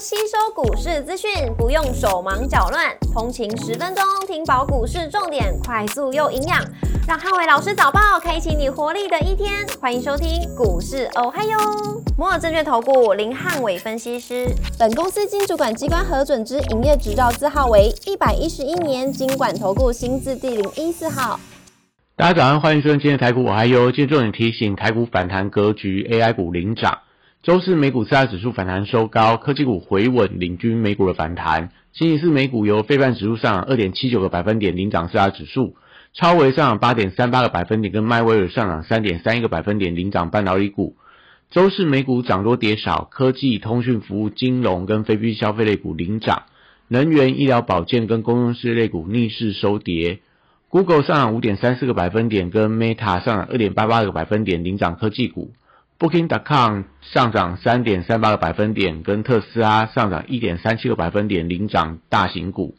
吸收股市资讯，不用手忙脚乱，通勤十分钟听饱股市重点，快速又营养，让汉伟老师早报开启你活力的一天。欢迎收听股市哦嗨哟，摩尔证券投顾林汉伟分析师，本公司经主管机关核准之营业执照字号为一百一十一年经管投顾新字第零一四号。大家早上，欢迎收听今天的台股我嗨哟，今天重点提醒台股反弹格局，AI 股领涨。周四美股四大指数反弹收高，科技股回稳，领军美股的反弹。星期四美股由非半指数上二点七九个百分点领涨四大指数，超微上涨八点三八个百分点，跟迈威尔上涨三点三一个百分点领涨半导体股。周四美股涨多跌少，科技、通讯服务、金融跟非必需消费类股领涨，能源、医疗保健跟公用事业类股逆势收跌。Google 上涨五点三四个百分点，跟 Meta 上涨二点八八个百分点领涨科技股。Booking.com 上涨三点三八个百分点，跟特斯拉上涨一点三七个百分点领涨大型股。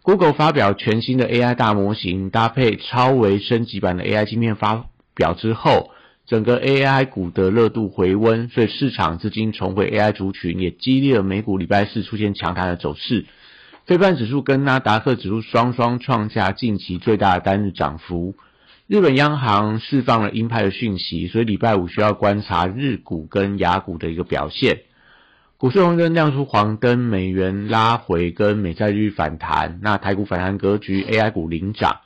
Google 发表全新的 AI 大模型，搭配超微升级版的 AI 芯片发表之后，整个 AI 股的热度回温，所以市场资金重回 AI 族群，也激励了美股礼拜四出现强弹的走势。非半指数跟纳达克指数双双创下近期最大的单日涨幅。日本央行释放了鹰派的讯息，所以礼拜五需要观察日股跟雅股的一个表现。股市红灯亮出黄灯，美元拉回跟美债率反弹。那台股反弹格局，AI 股领涨。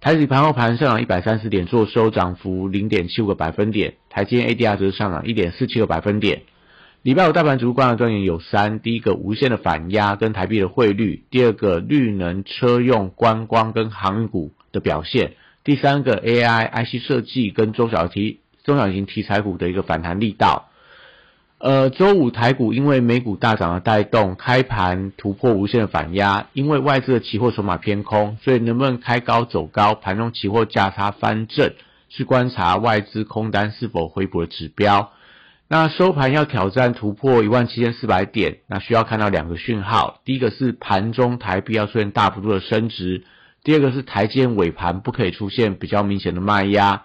台指盘后盘上涨一百三十点，做收涨幅零点七五个百分点。台积 ADR 则上涨一点四七个百分点。礼拜五大盘主观的重点有三：第一个无限的反压跟台币的汇率；第二个绿能车用观光跟航运股的表现。第三个 AI IC 设计跟中小题中小型题材股的一个反弹力道，呃，周五台股因为美股大涨的带动，开盘突破无限的反压，因为外资的期货筹码偏空，所以能不能开高走高，盘中期货价差翻正，是观察外资空单是否回补的指标。那收盘要挑战突破一万七千四百点，那需要看到两个讯号，第一个是盘中台币要出现大幅度的升值。第二个是台间尾盘不可以出现比较明显的卖压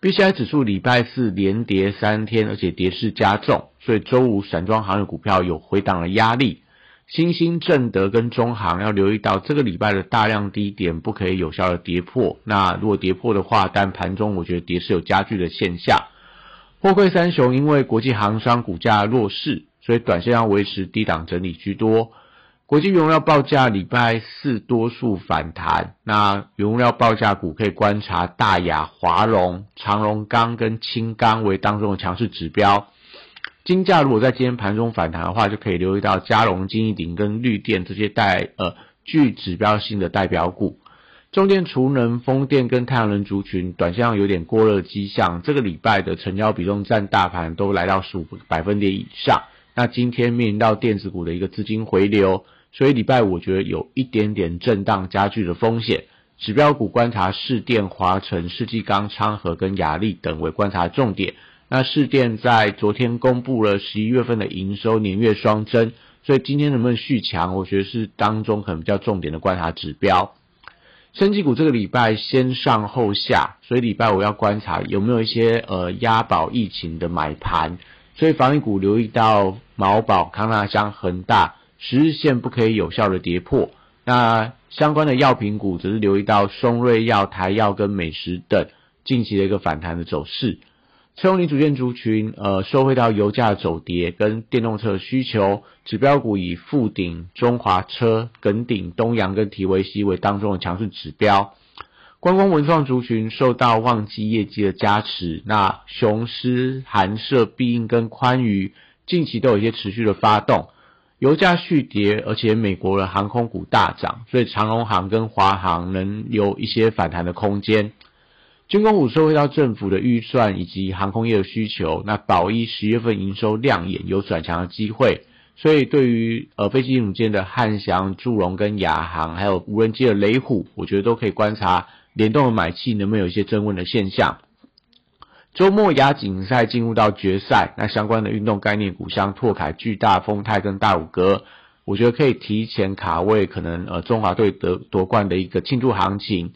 ，B C I 指数礼拜四连跌三天，而且跌势加重，所以周五散装行业股票有回档的压力。新兴正德跟中行要留意到这个礼拜的大量低点不可以有效的跌破，那如果跌破的话，但盘中我觉得跌势有加剧的现象。货柜三雄因为国际航商股价弱势，所以短线要维持低档整理居多。国际原料报价礼拜四多数反弹，那原料报价股可以观察大雅、华荣、长荣钢跟轻钢为当中的强势指标。金价如果在今天盘中反弹的话，就可以留意到嘉荣、金一鼎跟绿电这些带呃具指标性的代表股。中电、储能、风电跟太阳能族群短线上有点过热迹象，这个礼拜的成交比重占大盘都来到十五百分点以上。那今天面临到电子股的一个资金回流。所以礼拜五我觉得有一点点震荡加剧的风险，指标股观察市电、华晨、世纪钢、昌河跟雅力等为观察重点。那市电在昨天公布了十一月份的营收年月双增，所以今天能不能续强，我觉得是当中可能比较重点的观察指标。升级股这个礼拜先上后下，所以礼拜五要观察有没有一些呃押宝疫情的买盘，所以防疫股留意到毛宝、康纳香、恒大。十日线不可以有效的跌破，那相关的药品股则是留意到松瑞药、台药跟美食等近期的一个反弹的走势。车用零组件族群，呃，收回到油价走跌跟电动车需求指标股以富鼎、中华车、耿鼎、东阳跟提维西为当中的强势指标。观光文创族群受到旺季业绩的加持，那雄狮、寒舍、必应跟宽娱近期都有一些持续的发动。油价续跌，而且美国的航空股大涨，所以长荣航跟华航能有一些反弹的空间。军工股收回到政府的预算以及航空业的需求，那宝一十月份营收亮眼，有转强的机会。所以对于呃飞机组件的汉翔、祝融跟亚航，还有无人机的雷虎，我觉得都可以观察联动的买气能不能有一些增温的现象。周末亚锦赛进入到决赛，那相关的运动概念股像拓凯、巨大、丰泰跟大五哥，我觉得可以提前卡位，可能呃中华队得夺冠的一个庆祝行情。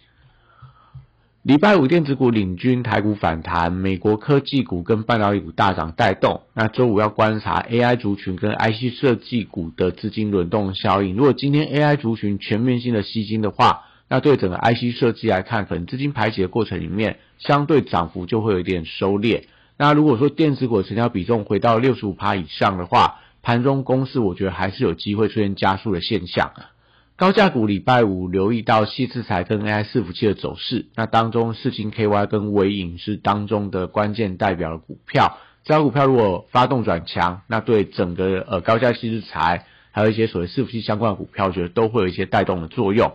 礼拜五电子股领军台股反弹，美国科技股跟半导体股大涨带动。那周五要观察 AI 族群跟 IC 设计股的资金轮动效应。如果今天 AI 族群全面性的吸金的话，那对整个 IC 设计来看，可能资金排挤的过程里面，相对涨幅就会有一点收敛。那如果说电子股成交比重回到六十五趴以上的话，盘中公司我觉得还是有机会出现加速的现象。高价股礼拜五留意到细制材跟 AI 伺服器的走势，那当中四星 KY 跟微影是当中的关键代表的股票。这股票如果发动转强，那对整个呃高价细制材还有一些所谓伺服器相关的股票，我觉得都会有一些带动的作用。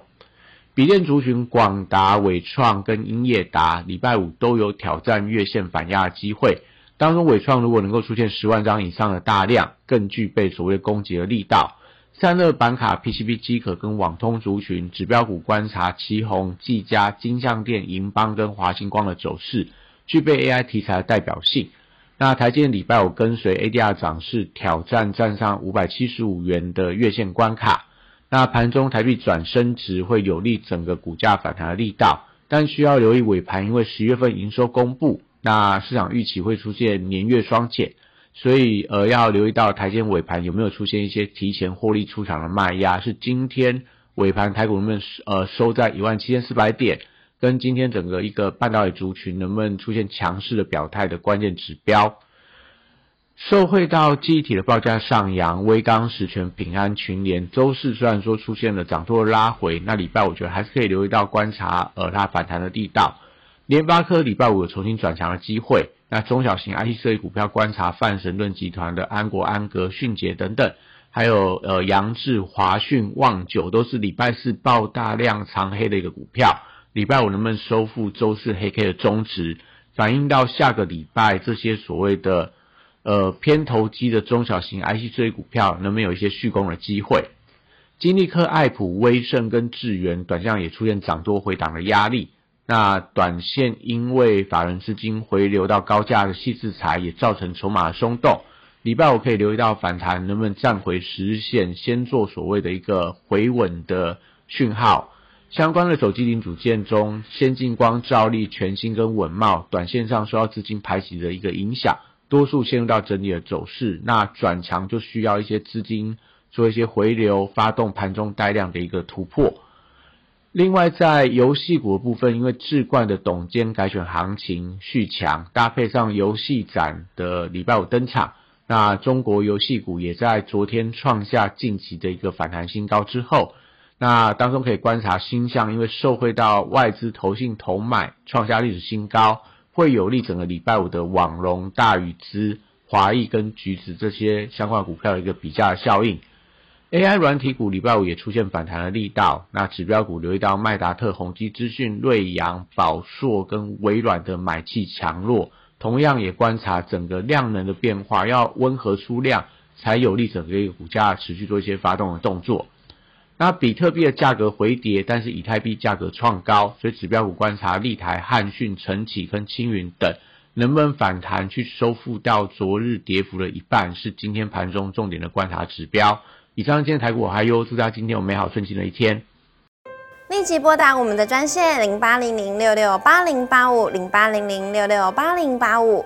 笔电族群广达、伟创跟英业达，礼拜五都有挑战月线反压的机会。当中伟创如果能够出现十万张以上的大量，更具备所谓攻击的力道。散热板卡、PCB 机壳跟网通族群指标股观察，旗宏、技嘉、金相电、银邦跟华星光的走势，具备 AI 题材的代表性。那台积电礼拜五跟随 ADR 涨势挑战站上五百七十五元的月线关卡。那盘中台币转升值会有利整个股价反弹的力道，但需要留意尾盘，因为十月份营收公布，那市场预期会出现年月双减，所以呃要留意到台间尾盘有没有出现一些提前获利出场的卖压，是今天尾盘台股能不能呃收在一万七千四百点，跟今天整个一个半导体族群能不能出现强势的表态的关键指标。受惠到记忆体的报价上扬，微刚、实权、平安、群联，周四虽然说出现了涨多拉回，那礼拜我觉得还是可以留意到观察，呃，它反弹的地道。联发科礼拜五有重新转强的机会，那中小型 IC 设计股票观察泛神论集团的安国、安格、迅捷等等，还有呃杨志、华讯、旺九都是礼拜四爆大量长黑的一个股票，礼拜五能不能收复周四黑 K 的中值，反映到下个礼拜这些所谓的。呃，偏投机的中小型 IC 设计股票能不能有一些续攻的机会？金立科、艾普、威盛跟智源短线也出现涨多回档的压力。那短线因为法人资金回流到高价的细制材，也造成筹码松动。礼拜五可以留意到反弹能不能站回十日线，先做所谓的一个回稳的讯号。相关的手机零组件中，先进光、照力、全新跟稳茂，短线上受到资金排挤的一个影响。多数陷入到整理的走势，那转强就需要一些资金做一些回流，发动盘中带量的一个突破。另外，在游戏股的部分，因为智冠的董监改选行情续强，搭配上游戏展的礼拜五登场，那中国游戏股也在昨天创下近期的一个反弹新高之后，那当中可以观察新向，因为受惠到外资投信投买，创下历史新高。会有利整个礼拜五的网龙、大禹资、华谊跟橘子这些相关股票的一个比价效应。AI 软体股礼拜五也出现反弹的力道。那指标股留意到麦达特、宏基资讯、瑞阳、宝硕跟微软的买气强弱，同样也观察整个量能的变化，要温和出量，才有利整个一个股价持续做一些发动的动作。那比特币的价格回跌，但是以太币价格创高，所以指标股观察立台、汉讯、晨起跟青云等能不能反弹去收复到昨日跌幅的一半，是今天盘中重点的观察指标。以上今天台股我还有，祝大家今天有美好顺心的一天。立即拨打我们的专线零八零零六六八零八五零八零零六六八零八五。